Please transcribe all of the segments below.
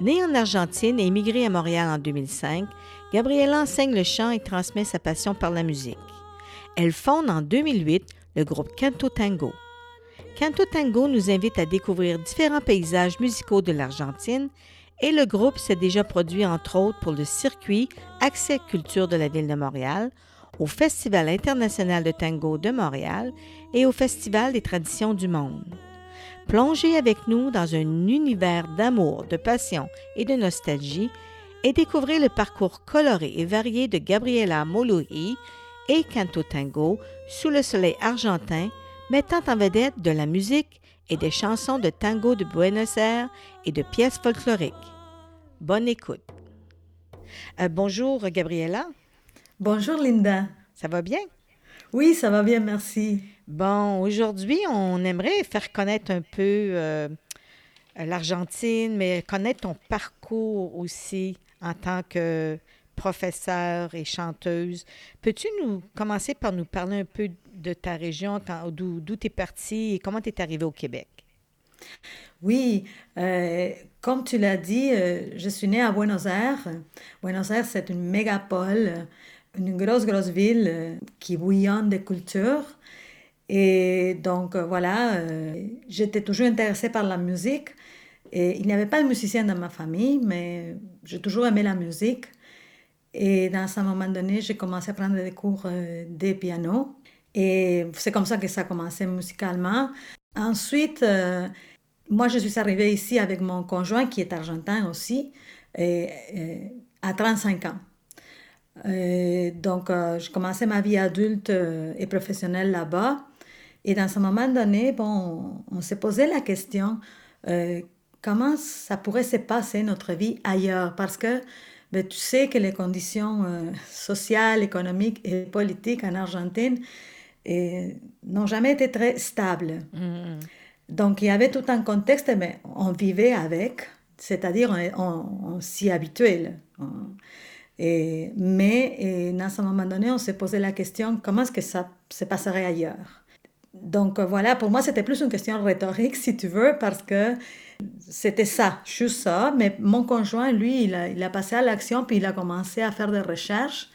Née en Argentine et immigrée à Montréal en 2005, Gabriela enseigne le chant et transmet sa passion par la musique. Elle fonde en 2008 le groupe Canto Tango. Canto Tango nous invite à découvrir différents paysages musicaux de l'Argentine et le groupe s'est déjà produit entre autres pour le circuit Accès Culture de la ville de Montréal, au Festival international de tango de Montréal et au Festival des traditions du monde. Plongez avec nous dans un univers d'amour, de passion et de nostalgie et découvrez le parcours coloré et varié de Gabriela Molohi et Canto Tango sous le soleil argentin, mettant en vedette de la musique et des chansons de tango de Buenos Aires et de pièces folkloriques. Bonne écoute. Euh, bonjour, Gabriela. Bonjour Linda. Ça va bien? Oui, ça va bien, merci. Bon, aujourd'hui, on aimerait faire connaître un peu euh, l'Argentine, mais connaître ton parcours aussi en tant que professeure et chanteuse. Peux-tu nous commencer par nous parler un peu de ta région, d'où tu es partie et comment tu es arrivée au Québec? Oui, euh, comme tu l'as dit, euh, je suis née à Buenos Aires. Buenos Aires, c'est une mégapole une grosse, grosse ville qui bouillonne de culture. Et donc, euh, voilà, euh, j'étais toujours intéressée par la musique. Et il n'y avait pas de musicien dans ma famille, mais j'ai toujours aimé la musique. Et dans un moment donné, j'ai commencé à prendre des cours de piano. Et c'est comme ça que ça a commencé musicalement. Ensuite, moi, je suis arrivée ici avec mon conjoint qui est argentin aussi, et, à 35 ans. Euh, donc, euh, je commençais ma vie adulte euh, et professionnelle là-bas. Et dans ce moment donné, bon, on, s'est posé la question comment ça pourrait se passer notre vie ailleurs? Parce que ben, tu sais que les conditions sociales, économiques et politiques en Argentine n'ont jamais été très stables. Mm-hmm. Donc, il y avait tout un contexte, mais on vivait avec, c'est-à-dire on, on, on s'y habituait. Et, mais et à un moment donné, on s'est posé la question comment est-ce que ça se passerait ailleurs? Donc euh, voilà, pour moi, c'était plus une question rhétorique, si tu veux, parce que c'était ça, juste ça. Mais mon conjoint, lui, il a, passé à l'action, puis il a commencé à faire des recherches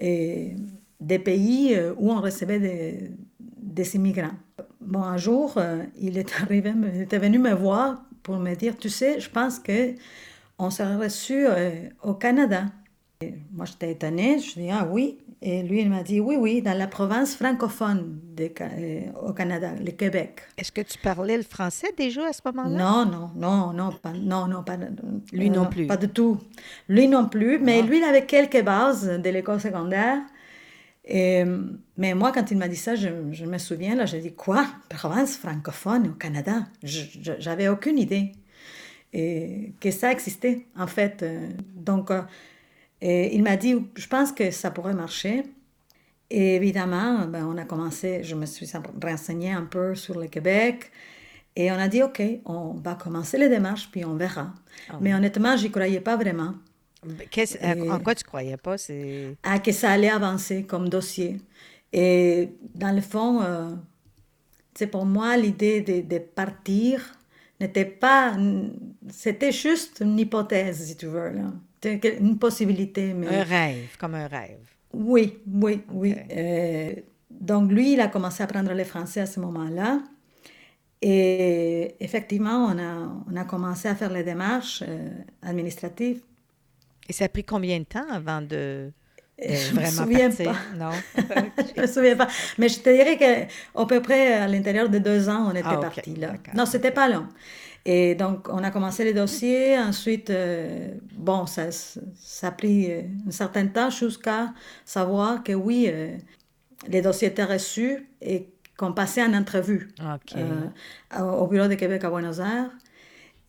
des pays euh, où on recevait des, immigrants. Bon, un jour, euh, il est arrivé, il était venu me voir pour me dire, tu sais, je pense que on serait reçu au Canada. Moi, j'étais étonnée. Je dis, ah oui. Et lui, il m'a dit, oui, oui, dans la province francophone de, euh, au Canada, le Québec. Est-ce que tu parlais le français déjà à ce moment-là? Non, non, non, non, pas, non, non, pas, lui non euh, plus. Pas du tout. Lui non plus, mais lui, il avait quelques bases de l'école secondaire. Et, mais moi, quand il m'a dit ça, je, je, me souviens, là, j'ai dit, quoi? Province francophone au Canada? J'avais aucune idée et que ça existait, en fait. Donc, et il m'a dit, je pense que ça pourrait marcher. Et évidemment, ben, on a commencé, je me suis renseignée un peu sur le Québec. Et on a dit, OK, on va commencer les démarches, puis on verra. Ah Mais honnêtement, j'y croyais pas vraiment. en quoi tu croyais pas? À que ça allait avancer comme dossier. Et dans le fond, c'est euh, pour moi, l'idée de, de, partir n'était pas... C'était juste une hypothèse, si tu veux. Là une possibilité. Mais... Un rêve, comme un rêve. Oui, oui, oui. Euh, donc lui, il a commencé à apprendre le français à ce moment-là. Et effectivement, on a, on a commencé à faire les démarches euh, administratives. Et ça a pris combien de temps avant de... Euh, je me souviens pas. Non? je me souviens pas. Mais je te dirais qu'à peu près à l'intérieur de deux ans, on était ah, partis là. Non, c'était pas long. Et donc, on a commencé les dossiers. Ensuite, euh, bon, ça, ça a pris euh, un certain temps jusqu'à savoir que oui, euh, les dossiers étaient reçus et qu'on passait en entrevue au Bureau de Québec à Buenos Aires.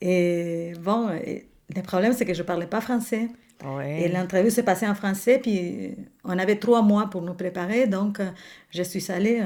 Et bon, le problème, c'est que je ne parlais pas français. Et l'entrevue s'est passée en français, puis on avait trois mois pour nous préparer, donc je suis allée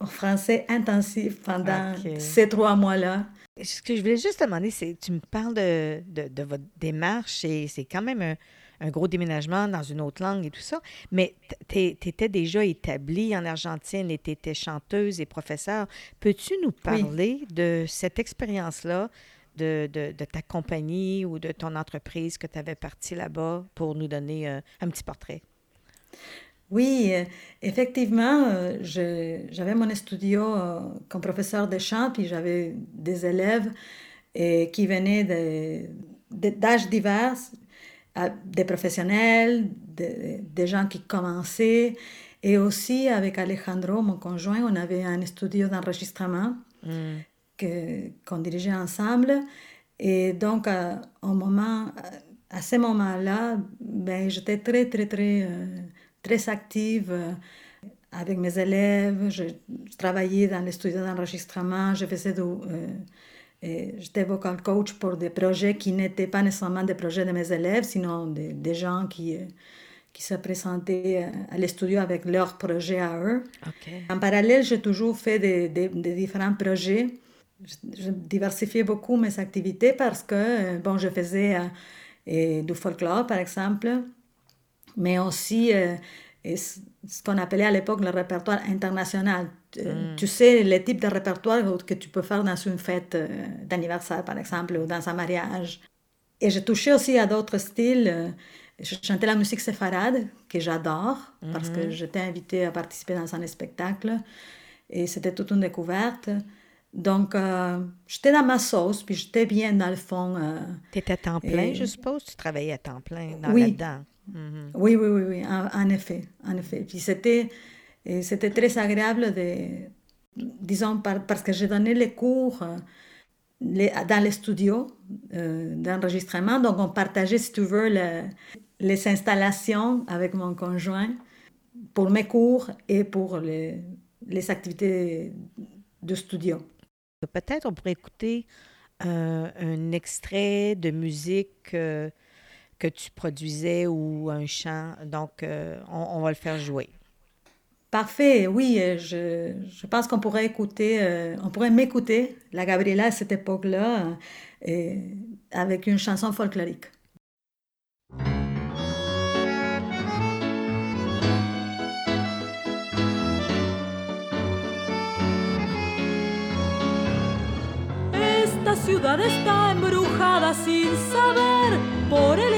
en français intensif pendant ces trois mois-là. Ce que je voulais juste te demander, c'est tu me parles de, de, de votre démarche et c'est quand même un, un, gros déménagement dans une autre langue et tout ça, mais tu étais déjà établie en Argentine et tu étais chanteuse et professeure. Peux-tu nous parler de cette expérience-là, de, de, de, ta compagnie ou de ton entreprise que tu avais partie là-bas pour nous donner euh, un petit portrait? Oui, euh, effectivement, euh, j'avais mon studio euh, comme professeur de chant, puis j'avais des élèves et, qui venaient d'âges divers, des professionnels, des gens qui commençaient, et aussi avec Alejandro, mon conjoint, on avait un studio d'enregistrement mm. qu'on dirigeait ensemble. Et donc, à, moment, à ce moment-là, ben, j'étais très, très, très très active euh, avec mes élèves. Je, travaillais dans les studios d'enregistrement. Je faisais euh, J'étais vocal coach pour des projets qui n'étaient pas nécessairement des projets de mes élèves, sinon des, des gens qui, euh, qui se présentaient à l'estudio avec leurs projets à eux. En parallèle, j'ai toujours fait des, des, différents projets. Je, diversifiais beaucoup mes activités parce que, bon, je faisais du folklore, par exemple, mais aussi euh, ce qu'on appelait à l'époque le répertoire international. Mm. Tu sais, le type de répertoire que tu peux faire dans une fête euh, d'anniversaire, par exemple, ou dans un mariage. Et j'ai touché aussi à d'autres styles. Je chantais la musique séfarade, que j'adore, parce que mm-hmm. j'étais invitée à participer dans un spectacle. Et c'était toute une découverte. Donc, euh, j'étais dans ma sauce, puis j'étais bien dans le fond. tu étais à temps plein, je suppose? Tu travaillais à temps plein dans oui. là-dedans? Oui, oui, oui, oui, en, effet, en effet. Puis c'était, c'était très agréable de, disons, parce que j'ai donné les cours euh, les, dans les studios euh, d'enregistrement, donc on partageait, si tu veux, les installations avec mon conjoint pour mes cours et pour les, les activités de studio. Peut-être on pourrait écouter euh, un extrait de musique que tu produisais ou un chant. Donc, euh, on, va le faire jouer. Parfait, oui, euh, je, je pense qu'on pourrait écouter, euh, on pourrait m'écouter, la Gabriela à cette époque-là, avec une chanson folklorique. Esta ciudad está embrujada sin saber por el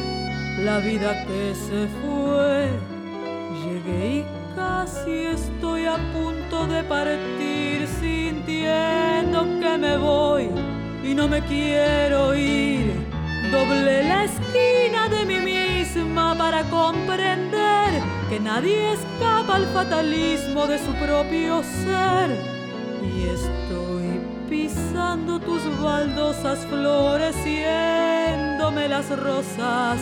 la vida que se fue. Llegué y casi estoy a punto de partir sintiendo que me voy y no me quiero ir. Doblé la esquina de mí misma para comprender que nadie escapa al fatalismo de su propio ser. Y estoy pisando tus baldosas floreciéndome las rosas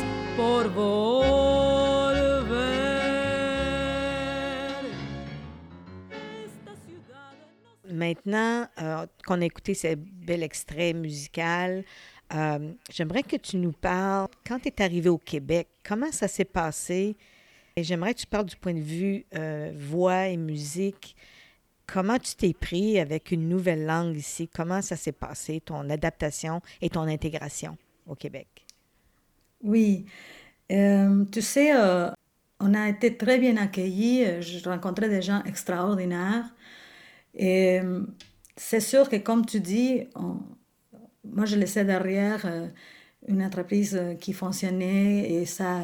Maintenant euh, qu'on a écouté ce bel extrait musical, euh, j'aimerais que tu nous parles, quand tu es arrivé au Québec, comment ça s'est passé? Et j'aimerais que tu parles du point de vue euh, voix et musique. Comment tu t'es pris avec une nouvelle langue ici? Comment ça s'est passé, ton adaptation et ton intégration au Québec? Oui, euh, tu sais, euh, on a été très bien accueillis. Je rencontrais des gens extraordinaires. Et euh, c'est sûr que, comme tu dis, moi, je laissais derrière une entreprise qui fonctionnait et ça.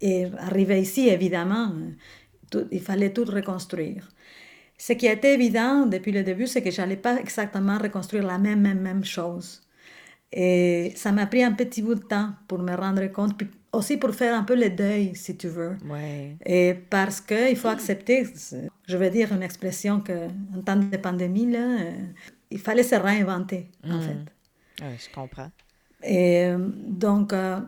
Et arrivé ici, évidemment, il fallait tout reconstruire. Ce qui a été évident depuis le début, c'est que je n'allais pas exactement reconstruire la même, même, même chose. Et ça m'a pris un petit bout de temps pour me rendre compte. Puis aussi pour faire un peu le deuil, si tu veux. Ouais. Et parce qu'il faut accepter, je veux dire une expression que en temps de pandémie, là, euh, il fallait se réinventer, en Mhm. fait. Ouais, je comprends. Et euh, donc, euh,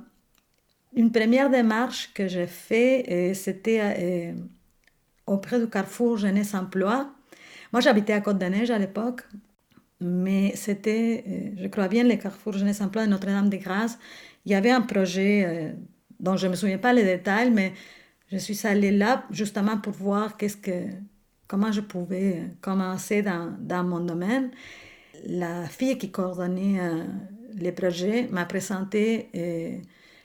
une première démarche que j'ai faite, c'était euh, auprès du Carrefour Jeunesse Emploi. Moi, j'habitais à Côte-de-Neige à l'époque, mais c'était, euh, je crois bien, le Carrefour Jeunesse Emploi de Notre-Dame-des-Grâces. Il y avait un projet euh, dont je ne me souviens pas les détails, mais je suis allée là justement pour voir qu'est-ce que, comment je pouvais euh, commencer dans, dans mon domaine. La fille qui coordonnait les projets m'a présenté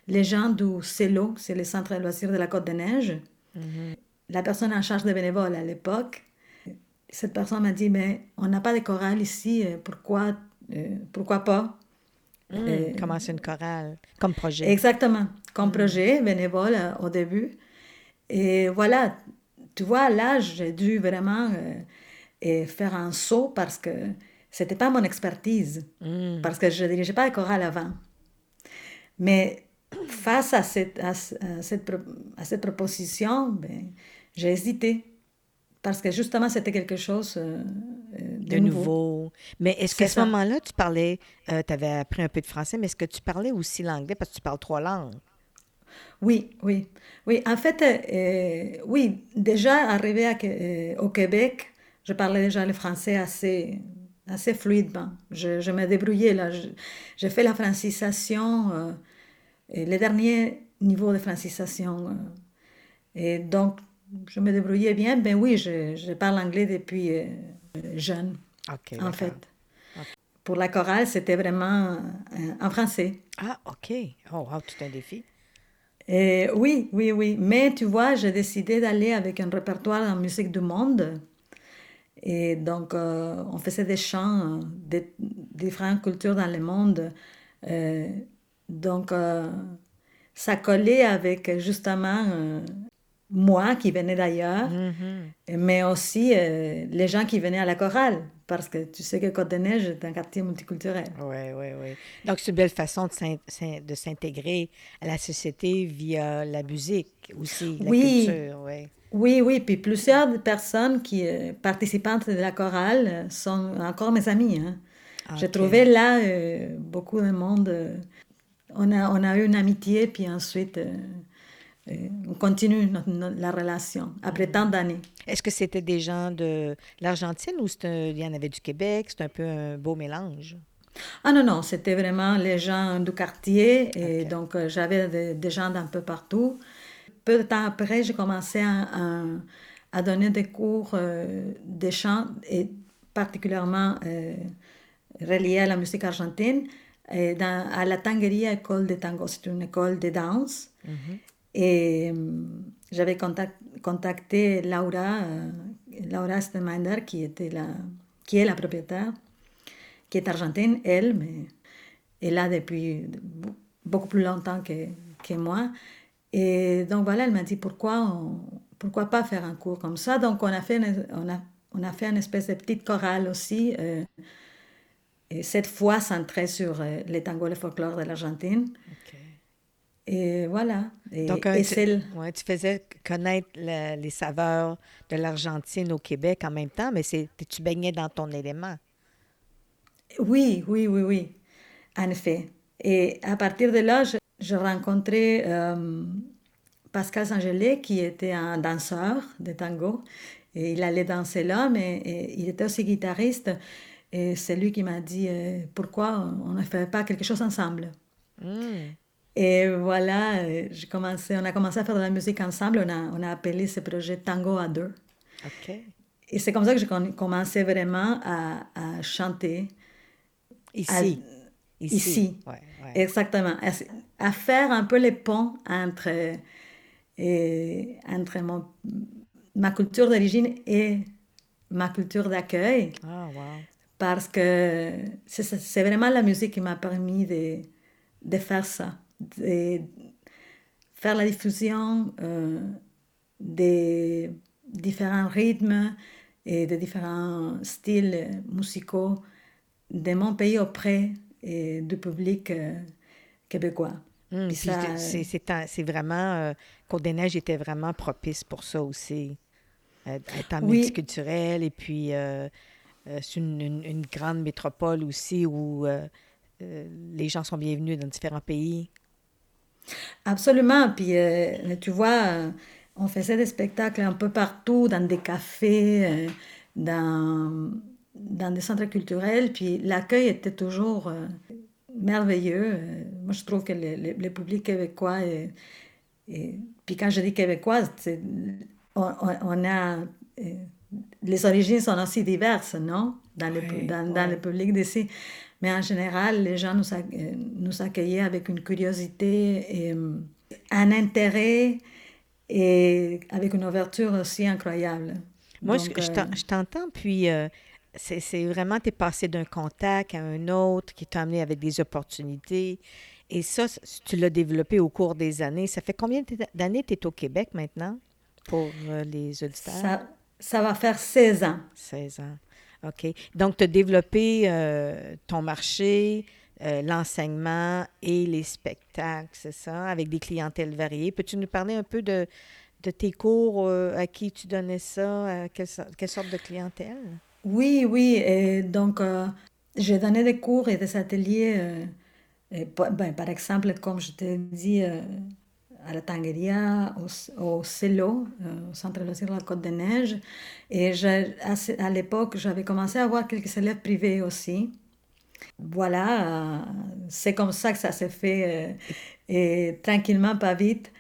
les gens du CELO, c'est le Centre de loisirs de la Côte-de-Neige. La personne en charge des bénévoles à l'époque, cette personne m'a dit, mais on n'a pas de chorale ici, euh, pourquoi, euh, pourquoi pas? Hmm, Euh, Commencer une chorale comme projet. Exactement, comme projet bénévole euh, au début. Et voilà, tu vois, là, j'ai dû vraiment euh, et faire un saut parce que c'était pas mon expertise, Hmm. parce que je ne dirigeais pas de chorale avant. Mais face à cette, à, ce- à cette, à cette proposition, ben, j'ai hésité. Parce que justement, c'était quelque chose euh, euh, de, de nouveau. nouveau. Mais est-ce qu'à ce moment-là, tu parlais, tu avais appris un peu de français, mais est-ce que tu parlais aussi l'anglais parce que tu parles trois langues? Oui, oui. Oui, en fait, euh, oui, déjà arrivé à, euh, au Québec, je parlais déjà le français assez, assez fluidement. Je, je me débrouillais là. J'ai fait la francisation, euh, et le dernier niveau de francisation. euh, et donc, je me débrouillais bien. Ben oui, je, je parle anglais depuis euh, jeune, OK. en fait. Pour la chorale, c'était vraiment euh, en français. Ah, OK. Oh, wow, tout un défi. Et oui, oui, oui. Mais tu vois, j'ai décidé d'aller avec un répertoire en musique du monde. Et donc, euh, on faisait des chants euh, de différentes cultures dans le monde. Donc, ça collait avec justement moi qui venais d'ailleurs, Mhm. mais aussi euh, les gens qui venaient à la chorale. Parce que tu sais que Côte-de-Neige est un quartier multiculturel. Oui, oui, oui. Donc, c'est une belle façon de s'in- s'in- de s'intégrer à la société via la musique aussi, la Oui. culture, oui. Oui, oui, puis plusieurs personnes qui euh, participantes de la chorale euh, sont encore mes amies. hein. J'ai Ok. trouvé là euh, beaucoup de monde. on, a, on a eu une amitié, puis ensuite euh, on continue notre- notre- la relation après tant d'années. Est-ce que c'était des gens de l'Argentine ou un- il y en avait du Québec? C'est un peu un beau mélange. Ah non, non, c'était vraiment les gens du quartier, et donc euh, j'avais des, des gens d'un peu partout. Peu de temps après, j'ai commencé à, à- à donner des cours euh, de chant, et particulièrement euh, reliés à la musique argentine, et dans, à la Tangueria École de Tango. C'est une école de danse. Et euh, j'avais contact- contacté Laura, euh, Laura Stemander, qui, était la, qui est la propriétaire, qui est argentine, elle, mais elle est là depuis be- beaucoup plus longtemps que, moi. Et donc voilà, elle m'a dit pourquoi, pourquoi pas faire un cours comme ça? Donc on a fait une, on a, on a fait une espèce de petite chorale aussi, euh, et cette fois centrée sur euh, les tangos et le folklore de l'Argentine. Et voilà. Et, Donc, un- et tu, ouais, tu faisais connaître les saveurs de l'Argentine au Québec en même temps, mais c'est, tu baignais dans ton élément? Oui, oui, oui, oui, en effet. Et à partir de là, je, je rencontrais euh, Pascal Sangelé, qui était un danseur de tango. Et il allait danser là, mais et il était aussi guitariste. Et c'est lui qui m'a dit euh, pourquoi on ne fait pas quelque chose ensemble. Hmm. Et voilà, euh, commencé, on a commencé à faire de la musique ensemble. On a, on a appelé ce projet Tango à deux. Et c'est comme ça que j'ai commencé vraiment à, à chanter. Ici. ici. Ouais, ouais. Exactement. À, à faire un peu les ponts entre, et, entre mon, ma culture d'origine et ma culture d'accueil. Ah, wow. Parce que c'est c'est vraiment la musique qui m'a permis de, de faire ça. De faire la diffusion euh, des différents rythmes et des différents styles musicaux de mon pays auprès et du public euh, québécois. Ça- c'est- vraiment... euh, Côte-des-Neiges était vraiment propice pour ça aussi. Être Oui. multiculturel et puis euh, euh, c'est une, une- une grande métropole aussi où les gens sont bienvenus dans différents pays. Absolument. Puis, euh, tu vois, euh, on faisait des spectacles un peu partout, dans des cafés, euh, dans, dans des centres culturels. Puis, l'accueil était toujours merveilleux. Moi, je trouve que le, le- le public québécois est, est- Puis, quand je dis québécois, on, on- a... les origines sont aussi diverses, non? Dans le, Ouais, dans, dans ouais. le public d'ici. Mais en général, les gens nous, euh, nous accueillaient avec une curiosité et euh, un intérêt et avec une ouverture aussi incroyable. Moi, Donc, je, je euh, t'entends, puis euh, c'est vraiment, tu es passé d'un contact à un autre qui t'a amené avec des opportunités. Et ça, tu l'as développé au cours des années. Ça fait combien d'années tu es au Québec maintenant pour les auditeurs? ça, ça va faire 16 ans. 16 ans. OK. Donc, tu as développé euh, ton marché, euh, l'enseignement et les spectacles, c'est ça, avec des clientèles variées. Peux-tu nous parler un peu de, tes cours, euh, à qui tu donnais ça, à quelle, so- quelle sorte de clientèle? Oui, oui. Donc, j'ai donné des cours et des ateliers. ben, par exemple, comme je dit, euh, à la Tangueria, au, au CELO, euh, au Centre de loisirs de la Côte-des-Neiges. Et à, l'époque, j'avais commencé à avoir quelques élèves privés aussi. Voilà, c'est comme ça que ça s'est fait, euh, et tranquillement, pas vite.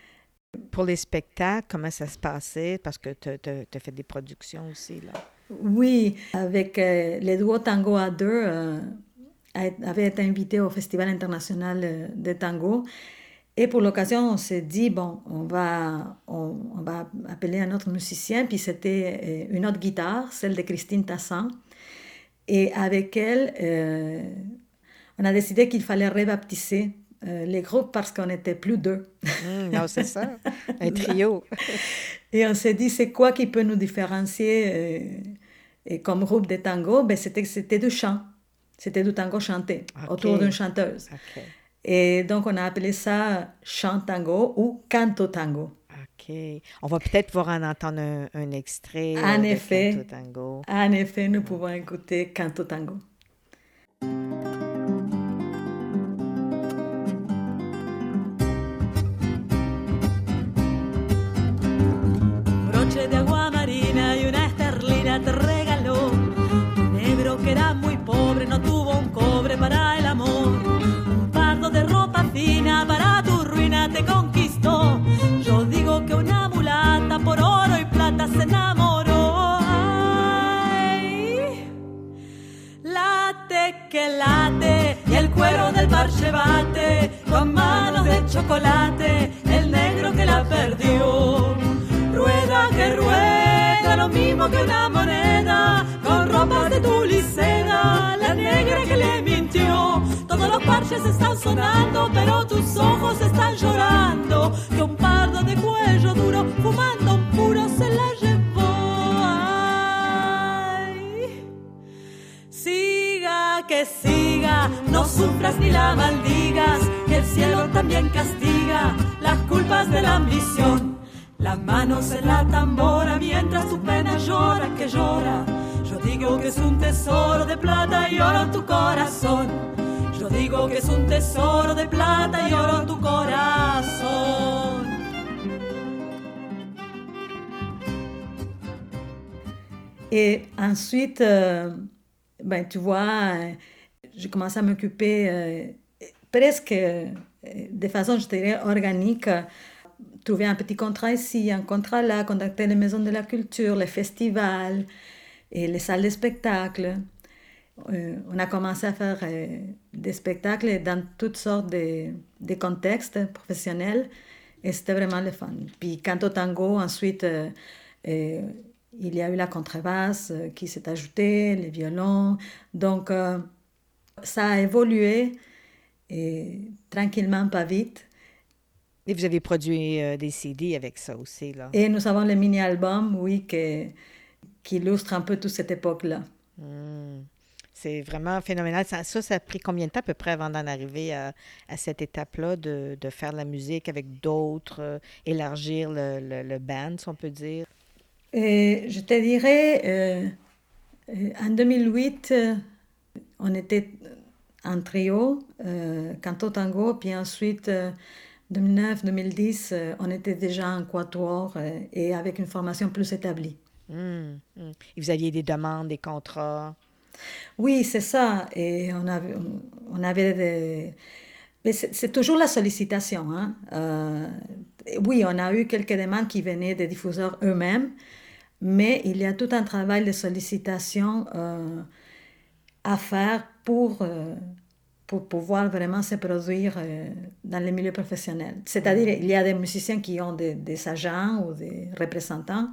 Pour les spectacles, comment ça se passait? Parce que tu as fait des productions aussi, là. Oui, avec euh, les duos tango à deux, euh, avait été invité au Festival international de tango. Et pour l'occasion, on s'est dit, bon, on va, on, on va appeler un autre musicien. Puis c'était euh, une autre guitare, celle de Christine Tassin. Et avec elle, euh, on a décidé qu'il fallait rebaptiser euh, les groupes parce qu'on n'était plus deux. Hum, non, c'est ça. Un trio. Et on s'est dit, c'est quoi qui peut nous différencier euh, et comme groupe de tango ben, C'était c'était du chant. C'était du tango chanté autour d'une chanteuse. Et donc, on a appelé ça chant tango ou canto tango. OK. On va peut-être pouvoir en entendre un, un extrait En euh, effet. Canto Tango. En effet, nous pouvons écouter canto tango. Fina para tu ruina te conquistó. Yo digo que una mulata por oro y plata se enamoró. Ay, late que late y el cuero del parche bate con manos de chocolate el negro que la perdió rueda que rueda lo mismo que una moneda con ropas de tuliceda la negra que le mintió todos los parches están sonando pero tus ojos están llorando que un pardo de cuello duro fumando un puro se la llevó. Siga, que siga, no sufras ni la maldigas, que el cielo también castiga las culpas de la ambición. Las manos en la tambora mientras tu pena llora, que llora. Digo que es un tesoro de plata y oro en tu corazón. Yo digo que es un tesoro de plata y oro en tu corazón. Et ensuite, euh, ben, tu vois, euh, j'ai commencé à m'occuper euh, presque euh, de façon, je dirais, organique. euh, Trouver un petit contrat ici, un contrat là, contacter les maisons de la culture, les festivals et les salles de spectacle. Euh, on a commencé à faire euh, des spectacles dans toutes sortes de, de contextes professionnels et c'était vraiment le fun. Puis Canto Tango, ensuite, euh, il y a eu la contrebasse qui s'est ajoutée, les violons. Donc, ça a évolué et tranquillement, pas vite. Et vous avez produit des CD avec ça aussi, là? Et nous avons le mini-album, oui, que- qui illustre un peu toute cette époque-là. Hmm. C'est vraiment phénoménal. Ça, ça, a pris combien de temps à peu près avant d'en arriver à, à cette étape-là, de, de, faire de la musique avec d'autres, euh, élargir le, le, le, band, si on peut dire? Et je te dirais, euh, en 2008, on était en trio, euh, canto tango, puis ensuite, 2009-2010, on était déjà en quatuor et avec une formation plus établie. Hum, hum. Et vous aviez des demandes, des contrats? Oui, c'est ça. Et on avait, on avait des... Mais c'est toujours la sollicitation. Hein? Euh, oui, on a eu quelques demandes qui venaient des diffuseurs eux-mêmes, mais il y a tout un travail de sollicitation euh, à faire pour, euh, pour pouvoir vraiment se produire dans le milieu professionnel. C'est-à-dire, il y a des musiciens qui ont des, des agents ou des représentants,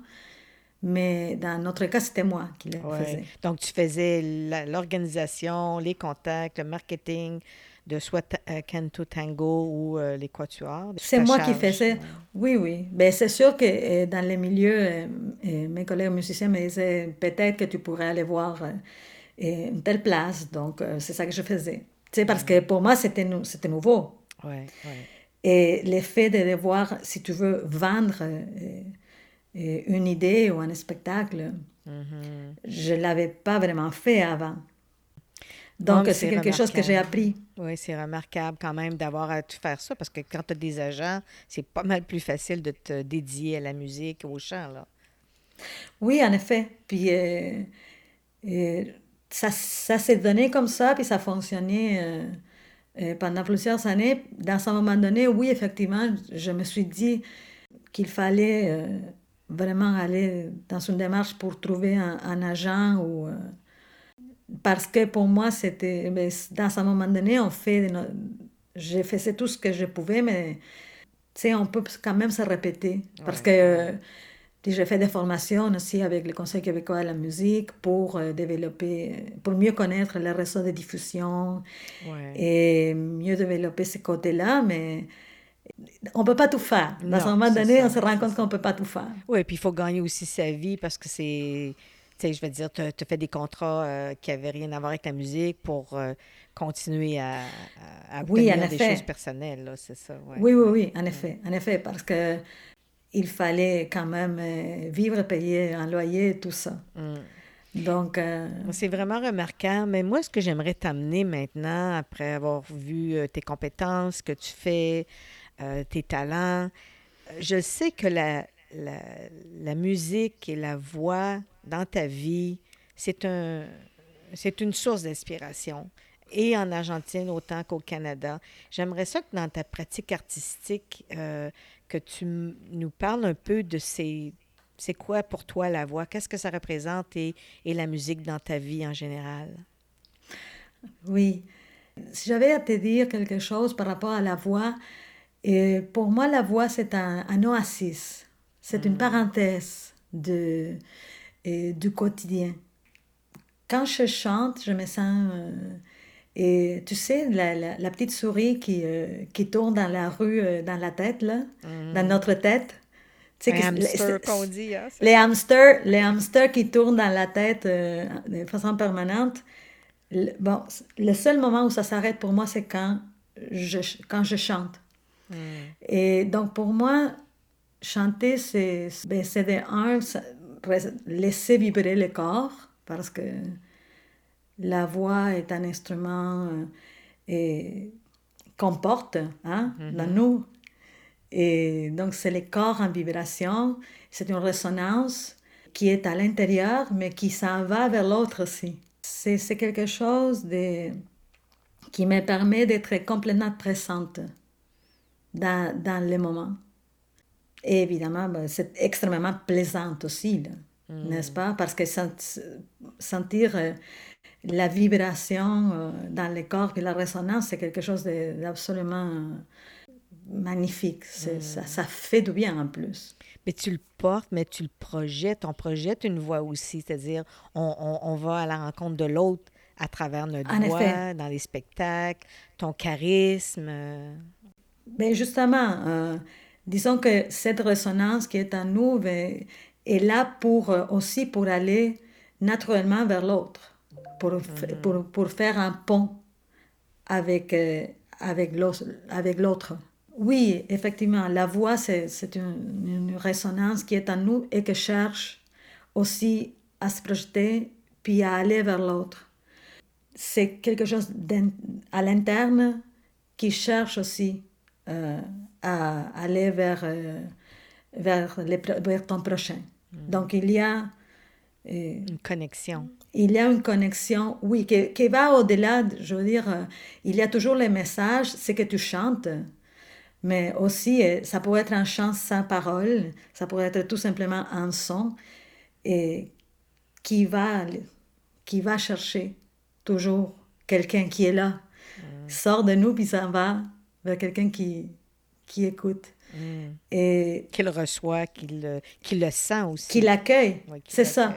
mais dans notre cas, c'était moi qui le ouais. faisais. Donc, tu faisais l'organisation, les contacts, le marketing de soit euh, Canto Tango ou euh, les quatuors. C'est moi charge. qui faisais. Ouais. Oui, oui. Ben, c'est sûr que euh, dans les milieux, euh, mes collègues musiciens me disaient peut-être que tu pourrais aller voir euh, une telle place. Donc, euh, c'est ça que je faisais. Tu sais, parce que pour moi, c'était nouveau. Ouais, ouais. Et l'effet de devoir, si tu veux, vendre une idée ou un spectacle. Mm -hmm. Je ne l'avais pas vraiment fait avant. Donc, c'est quelque chose que j'ai appris. Oui, c'est remarquable quand même d'avoir à tout faire ça parce que quand tu as des agents, c'est pas mal plus facile de te dédier à la musique, au chant. Là. Oui, en effet. Puis euh, euh, ça, ça s'est donné comme ça, puis ça a fonctionné euh, euh pendant plusieurs années. Dans un moment donné, oui, effectivement, je me suis dit qu'il fallait vraiment aller dans une démarche pour trouver un, un agent ou euh, parce que pour moi c'était dans un moment donné on fait je faisais tout ce que je pouvais mais tu sais on peut quand même se répéter parce ouais. que euh, j'ai fait des formations aussi avec le Conseil québécois de la musique pour euh, développer pour mieux connaître les réseaux de diffusion ouais. et mieux développer ce côté là mais on peut pas tout faire. Dans non, un moment donné, ça, on se rend compte qu'on ne peut pas tout faire. Oui, puis il faut gagner aussi sa vie parce que c'est, tu sais, je veux dire, tu as fait des contrats euh, qui n'avaient rien à voir avec la musique pour euh, continuer à, à, à oui, des choses personnelles, c'est ça. Ouais. Oui, oui, oui, en effet, en effet, parce que il fallait quand même euh, vivre, payer un loyer, tout ça. Mm. Donc, euh... c'est vraiment remarquable. Mais moi, ce que j'aimerais t'amener maintenant, après avoir vu tes compétences, ce que tu fais, euh, tes talents. Je sais que la, la, musique et la voix dans ta vie, c'est un, une source d'inspiration. Et en Argentine autant qu'au Canada. J'aimerais ça que dans ta pratique artistique, euh, que tu nous parles un peu de ces... C'est quoi pour toi la voix? Qu'est-ce que ça représente et, et la musique dans ta vie en général? Oui. Si j'avais à te dire quelque chose par rapport à la voix, et pour moi, la voix, c'est un, un, oasis. C'est mmh. une parenthèse de, et, du quotidien. Quand je chante, je me sens... Euh, et tu sais, la, la, la petite souris qui, euh, qui tourne dans la rue, euh, dans la tête, là, mmh. dans notre tête. Tu sais, hamster, qu'on dit. Hein, les, hamsters, les hamsters qui tournent dans la tête de façon permanente. Le, bon, le seul moment où ça s'arrête pour moi, c'est quand je, quand je chante. Et donc, pour moi, chanter, c'est ben, de un, laisser vibrer le corps, parce que la voix est un instrument euh, et qu'on porte hein, mm -hmm. dans nous. Et donc, c'est le corps en vibration, c'est une résonance qui est à l'intérieur, mais qui s'en va vers l'autre aussi. C'est quelque chose de, qui me permet d'être complètement présente dans, dans le moment. Et évidemment, ben, c'est extrêmement plaisant aussi, mm. n'est-ce pas? Parce que sent, sentir euh, la vibration euh, dans le corps et la résonance, c'est quelque chose d'absolument magnifique. Mm. Ça, ça fait du bien en plus. Mais tu le portes, mais tu le projettes. On projette une voix aussi, c'est-à-dire on, on, on, va à la rencontre de l'autre à travers notre en voix, effet. dans les spectacles, ton charisme. Mais justement, euh, disons que cette résonance qui est en nous est là pour, euh, aussi pour aller naturellement vers l'autre. pour, pour, pour faire un pont avec, euh, avec l'autre. Oui, effectivement, la voix, c'est une, une, résonance qui est en nous et qui cherche aussi à se projeter puis à aller vers l'autre. C'est quelque chose à l'interne qui cherche aussi euh, à aller vers, euh, vers, les, vers, ton prochain. Mm. Donc il y a... Euh, une connexion. Il y a une connexion, oui, qui, qui va au-delà, je veux dire, il y a toujours les messages, c'est que tu chantes, mais aussi ça pourrait être un chant sans parole, ça pourrait être tout simplement un son et qui va, qui va chercher toujours quelqu'un qui est là, mm. sort de nous puis ça va vers quelqu'un qui, qui écoute. Mm. Et qu'il reçoit, qu'il le sent aussi. Qu'il accueille. c'est ça.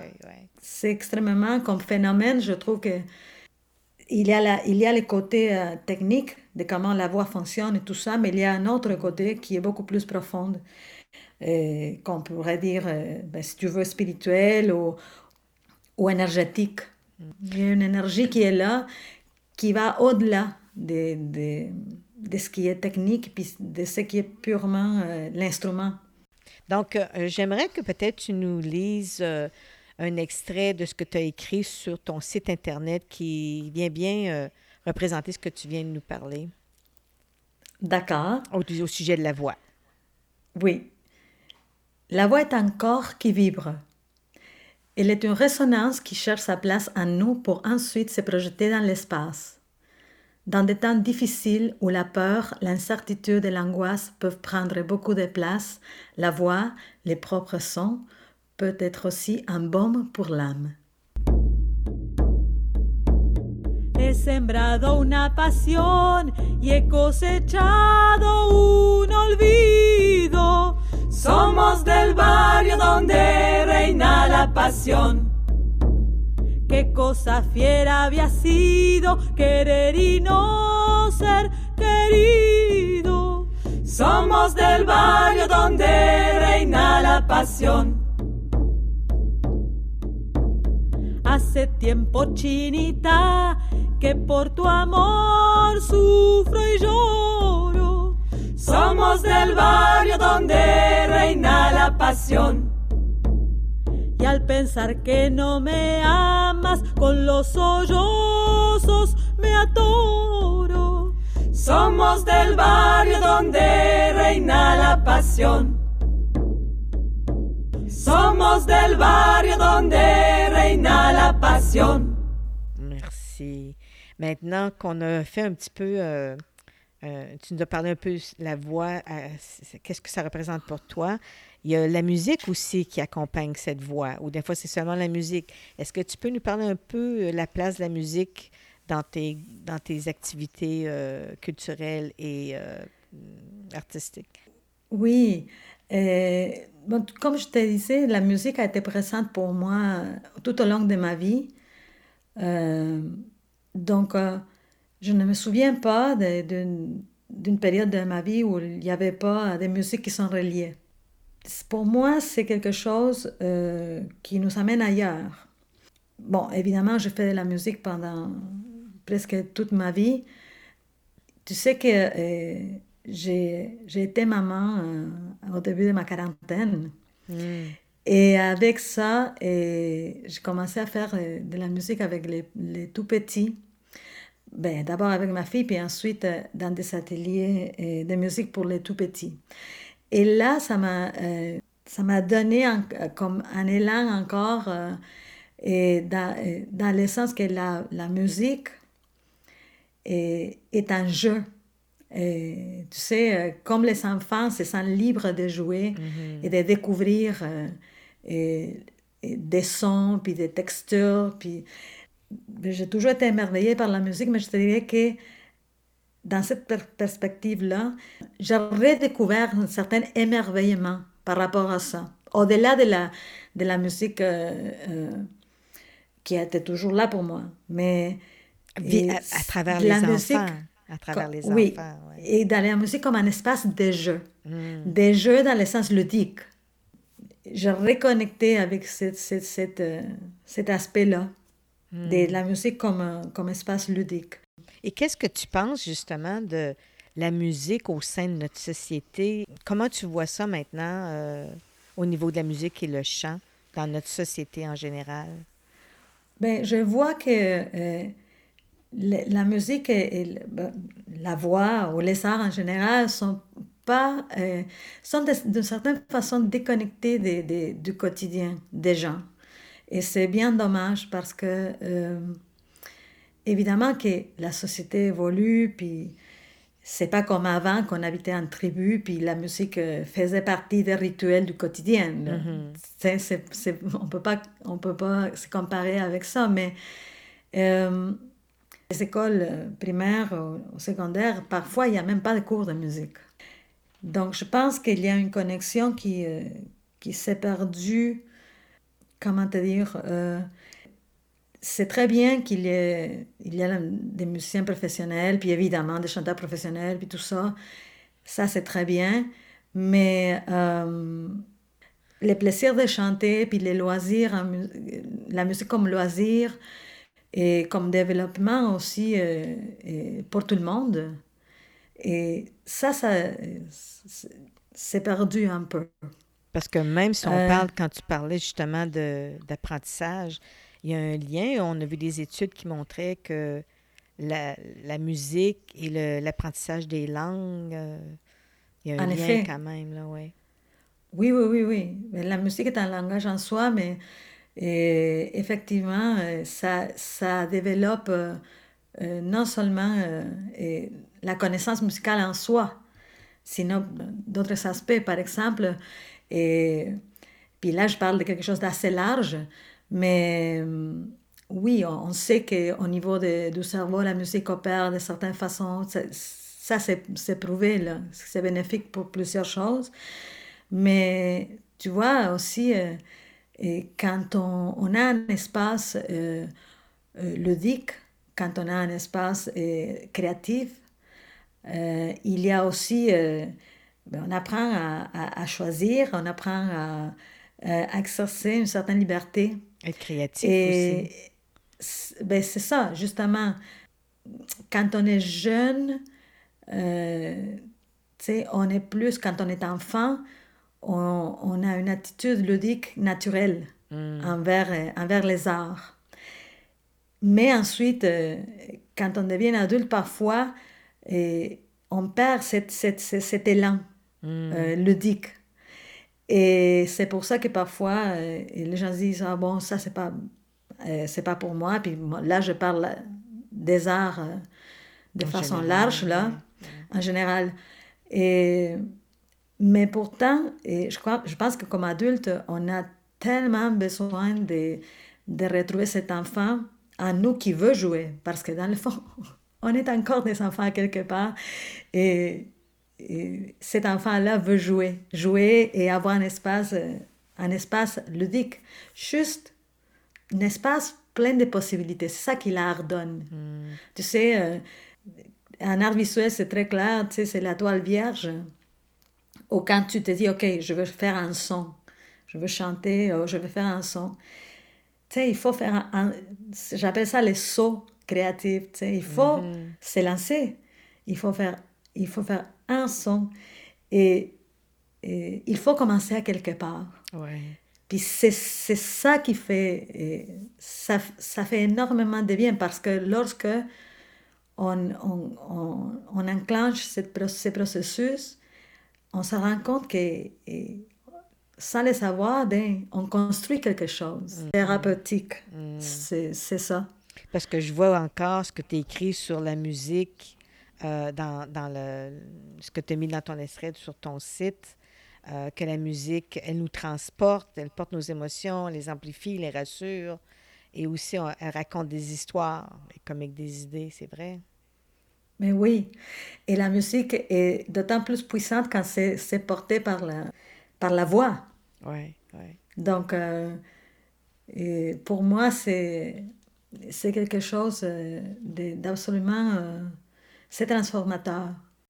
C'est extrêmement comme phénomène. Je trouve que il y a, la, il y a le côté euh, technique de comment la voix fonctionne et tout ça, mais il y a un autre côté qui est beaucoup plus profond, qu'on pourrait dire, euh, ben, si tu veux, spirituel ou, ou énergétique. Mm. Il y a une énergie qui est là, qui va au-delà de, de, de, ce qui est technique, puis de ce qui est purement euh, l'instrument. Donc, euh, j'aimerais que peut-être tu nous lises euh, un extrait de ce que tu as écrit sur ton site Internet qui vient bien représenter ce que tu viens de nous parler. D'accord. Au, au sujet de la voix. Oui. La voix est un corps qui vibre. Elle est une résonance qui cherche sa place en nous pour ensuite se projeter dans l'espace. Dans des temps difficiles où la peur, l'incertitude et l'angoisse peuvent prendre beaucoup de place, la voix, les propres sons, peut être aussi un baume pour l'âme. He sembrado una pasión y he cosechado un olvido. Somos del barrio donde reina la pasión. Qué cosa fiera había sido querer y no ser querido. Somos del barrio donde reina la pasión. Hace tiempo, chinita, que por tu amor sufro y lloro. Somos del barrio donde reina la pasión. Al pensar que no me amas, con los sollozos me atoro. Somos del barrio donde reina la pasión. Somos del barrio donde reina la pasión. Merci. Maintenant qu'on a fait un petit peu, euh, euh, tu nous as parlé un peu de la voix, euh, qu'est-ce que ça représente pour toi? Il y a la musique aussi qui accompagne cette voix, ou des fois c'est seulement la musique. Est-ce que tu peux nous parler un peu de la place de la musique dans tes, dans tes activités culturelles et artistiques? Oui. Comme je te disais, la musique a été présente pour moi tout au long de ma vie. Donc, euh, je ne me souviens pas d'une période de ma vie où il n'y avait pas des musiques qui sont reliées. Pour moi, c'est quelque chose euh, qui nous amène ailleurs. Bon, évidemment, je fais de la musique pendant presque toute ma vie. Tu sais que euh, j'ai été maman au début de ma quarantaine. Mm. Et avec ça, j'ai commencé à faire de la musique avec les, les tout petits ben, d'abord avec ma fille, puis ensuite euh, dans des ateliers euh, de musique pour les tout petits. Et là, ça m'a, euh, ça m'a donné comme un élan encore et dans, dans le sens que la, la musique est, est un jeu. Et, tu sais, comme les enfants se sentent libres de jouer mm-hmm. et de découvrir et, des sons, puis des textures, puis j'ai toujours été émerveillée par la musique, mais je te dirais que dans cette perspective-là, j'ai redécouvert un certain émerveillement par rapport à ça. Au-delà de la, de la musique euh, euh, qui était toujours là pour moi. Mais à, travers les enfants. À travers les oui, enfants. Et dans la musique comme un espace de jeu. Hmm. Des jeux dans le sens ludique. J'ai reconnecté avec cette, cette, cette, euh, cet aspect-là de la musique comme, comme espace ludique. Et qu'est-ce que tu penses justement de la musique au sein de notre société? Comment tu vois ça maintenant euh, au niveau de la musique et le chant dans notre société en général? Ben, je vois que euh, la musique et, ben, la voix ou les arts en général sont pas euh, sont d'une certaine façon déconnectés du quotidien des gens. Et c'est bien dommage parce que évidemment que la société évolue, puis c'est pas comme avant qu'on habitait en tribu, puis la musique euh, faisait partie des rituels du quotidien. Mm-hmm. on peut pas, on peut pas se comparer avec ça, mais euh, les écoles euh, primaires ou secondaires, parfois il n'y a même pas de cours de musique. Donc je pense qu'il y a une connexion qui, qui s'est perdue, comment te dire, c'est très bien qu'il y, ait, il y a des musiciens professionnels, puis évidemment des chanteurs professionnels, puis tout ça. Ça, c'est très bien. Mais euh, les plaisirs de chanter, puis les loisirs, la musique comme loisir et comme développement aussi euh, pour tout le monde. Et ça, ça c'est perdu un peu. Parce que même si on euh, parle, quand tu parlais justement d'apprentissage, il y a un lien. On a vu des études qui montraient que la, la musique et l'apprentissage des langues, euh, il y a un lien quand même, là, ouais. Oui, oui, oui, oui. Mais la musique est un langage en soi, mais effectivement, euh, ça, ça développe euh, non seulement la connaissance musicale en soi, sinon d'autres aspects. Par exemple, et, puis là, je parle de quelque chose d'assez large, mais euh, oui, on, sait qu'au niveau du cerveau, la musique opère de certaines façons. Ça, c'est prouvé, c'est bénéfique pour plusieurs choses. Mais tu vois aussi, euh, quand on, a un espace euh, ludique, quand on a un espace créatif, il y a aussi, ben, on apprend à, choisir, on apprend à exercer une certaine liberté être créatif Et, aussi. Ben, c'est ça, justement. Quand on est jeune, euh, on est plus, quand on est enfant, on, on a une attitude ludique naturelle hmm. envers, envers les arts. Mais ensuite, euh, quand on devient adulte, parfois, et on perd cette, cette, cet élan hmm. euh, ludique. Et c'est pour ça que parfois, euh, les gens disent Ah bon, ça, c'est pas, euh, c'est pas pour moi. Puis là, je parle des arts euh, de façon large, là, en général. Et, mais pourtant, et je, crois, je pense que comme adulte, on a tellement besoin de, de retrouver cet enfant en nous qui veut jouer. Parce que dans le fond, on est encore des enfants quelque part. Et cet enfant-là veut jouer, jouer et avoir un espace, euh, un espace ludique, juste un espace plein de possibilités. C'est ça qui l'art donne. Hmm. Tu sais, euh, un art visuel, c'est très clair, tu sais, c'est la toile vierge. Ou quand tu te dis, OK, je veux faire un son, je veux chanter, je veux faire un son. Tu sais, il faut faire un, j'appelle ça les sauts créatifs. Tu sais, il faut hmm. se lancer. Il faut faire, il faut faire un son. Et, il faut commencer à quelque part. Ouais. Puis c'est ça qui fait, ça, ça, fait énormément de bien parce que lorsque on, on, on, on enclenche cette, ce processus, on se rend compte que sans le savoir, ben, on construit quelque chose mm. thérapeutique. Mm. C'est ça. Parce que je vois encore ce que tu écris sur la musique euh, dans, dans le, ce que tu as mis dans ton extrait sur ton site, euh, que la musique, elle nous transporte, elle porte nos émotions, elle les amplifie, les rassure, et aussi elle raconte des histoires, comme avec des idées, c'est vrai? Mais oui, et la musique est d'autant plus puissante quand c'est porté par la, par la voix. Oui, oui. Donc, euh, et pour moi, c'est quelque chose d'absolument c'est transformateur.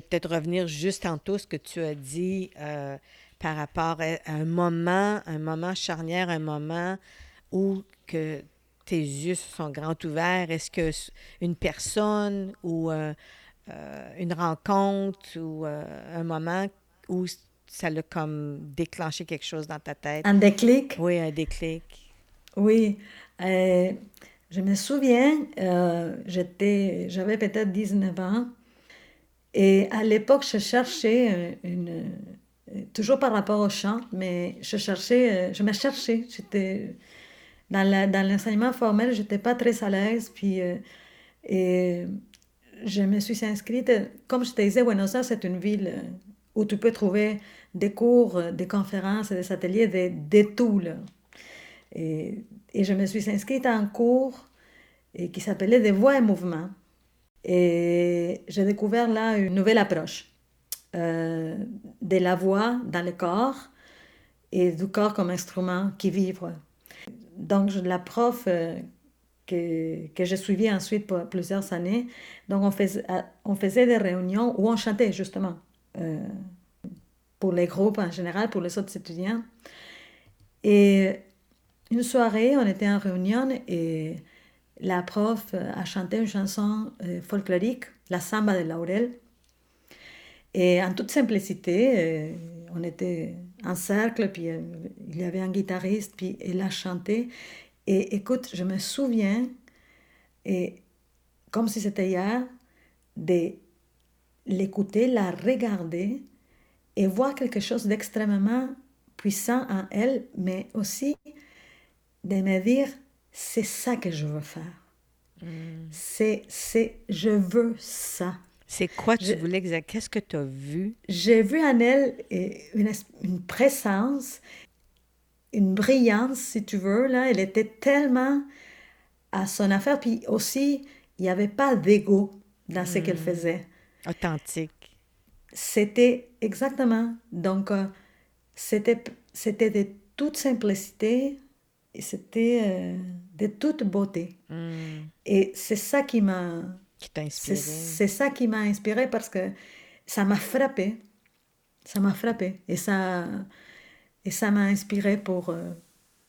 Peut-être revenir juste en tout ce que tu as dit euh, par rapport à un moment, un moment charnière, un moment où que tes yeux se sont grands ouverts, est-ce que une personne ou euh, euh, une rencontre ou un moment où ça l'a comme déclenché quelque chose dans ta tête? Un déclic? Oui, un déclic. Oui. Je me souviens, j'étais, j'avais peut-être 19 ans et à l'époque, je cherchais une, toujours par rapport au chant, mais je cherchais, je me cherchais. J'étais dans l'enseignement formel, je n'étais pas très à l'aise. Puis, euh, je me suis inscrite, comme je te disais, Buenos Aires, c'est une ville euh, où tu peux trouver des cours, euh, des conférences, des ateliers de, de tout. Et, je me suis inscrite à un cours qui s'appelait Des voix et mouvements. Et j'ai découvert là une nouvelle approche de la voix dans le corps et du corps comme instrument qui vibre donc, la prof euh, que, que j'ai suivie ensuite pour plusieurs années, donc on faisait, euh, on faisait des réunions où on chantait justement, euh, pour les groupes en général, pour les autres étudiants. Et une soirée, on était en réunion et la prof a chanté une chanson folklorique, la samba de Laurel. Et en toute simplicité, on était en cercle, puis euh, il y avait un guitariste, puis elle a chanté. Et écoute, je me souviens, et comme si c'était hier, de l'écouter, la regarder et voir quelque chose d'extrêmement puissant en elle, mais aussi de me dire, c'est ça que je veux faire. Mm. C'est, c'est, je veux ça. C'est quoi tu voulais exactement? Qu'est-ce que tu as vu? J'ai vu en elle une, une, présence, une brillance, si tu veux. Là. Elle était tellement à son affaire. Puis aussi, il n'y avait pas d'ego dans ce qu'elle hmm. faisait. Authentique. C'était exactement. Donc, euh, c'était, c'était de toute simplicité c'était euh, de toute beauté. Hmm. Et c'est ça qui m'a qui t'a inspiré. C'est ça qui m'a inspiré parce que ça m'a frappé. Ça m'a frappé. Et ça et ça m'a inspiré pour, euh,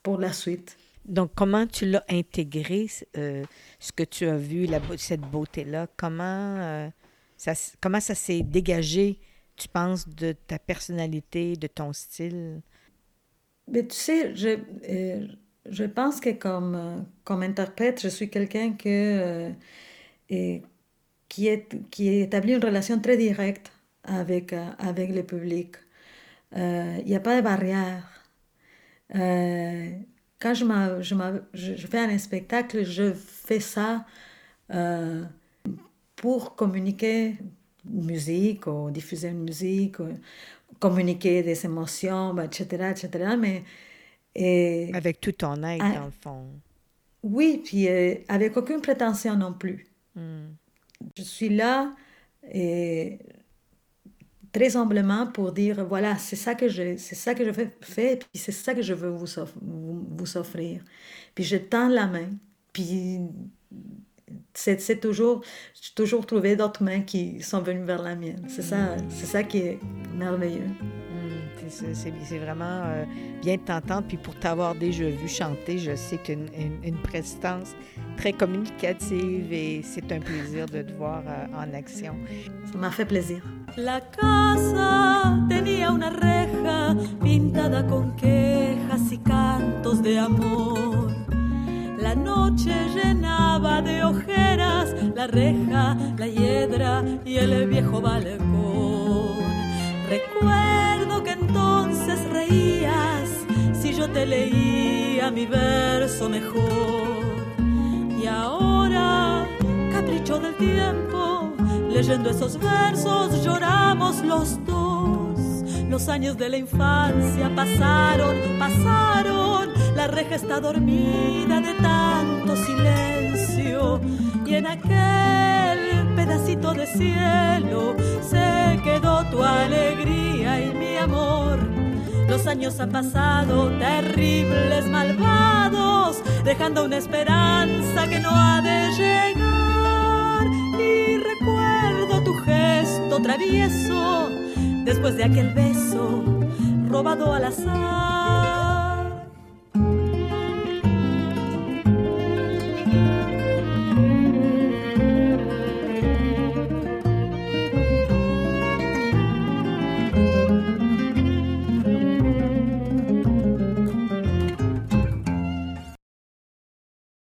pour la suite. Donc, comment tu l'as intégré, euh, ce que tu as vu, la, cette beauté-là? Comment, euh, ça, comment ça s'est dégagé, tu penses, de ta personnalité, de ton style? Mais tu sais, je, je pense que comme, comme interprète, je suis quelqu'un que et qui, qui établit une relation très directe avec, euh, avec le public. Il euh, n'y a pas de barrière. Euh, quand je, je, je, fais un spectacle, je fais ça pour communiquer musique ou diffuser une musique, communiquer des émotions, etc., etc. Mais, et, avec tout ton être, dans le fond. Oui, puis avec aucune prétention non plus. Hmm. Je suis là et très humblement pour dire voilà, c'est ça que je, c'est ça que je fais, puis c'est ça que je veux vous, vous, offrir. Puis je tends la main, puis c'est, toujours, j'ai toujours trouvé d'autres mains qui sont venues vers la mienne. C'est ça, c'est ça qui est merveilleux. C'est vraiment euh, bien de t'entendre. Puis pour t'avoir déjà vu chanter, je sais que une, une, prestance très communicative et c'est un plaisir de te voir euh, en action. Ça m'a fait plaisir. La casa tenía una reja pintada con quejas y cantos de amor. La noche llenaba de ojeras la reja, la hiedra y el viejo balcón. Recuerdo que entonces reías si yo te leía mi verso mejor. Y ahora, capricho del tiempo, leyendo esos versos lloramos los dos. Los años de la infancia pasaron, pasaron. La reja está dormida de tanto silencio. Y en aquel pedacito de cielo se quedó tu alegría y mi amor. Los años han pasado, terribles, malvados, dejando una esperanza que no ha de llegar. Y recuerdo tu gesto travieso después de aquel beso robado al azar.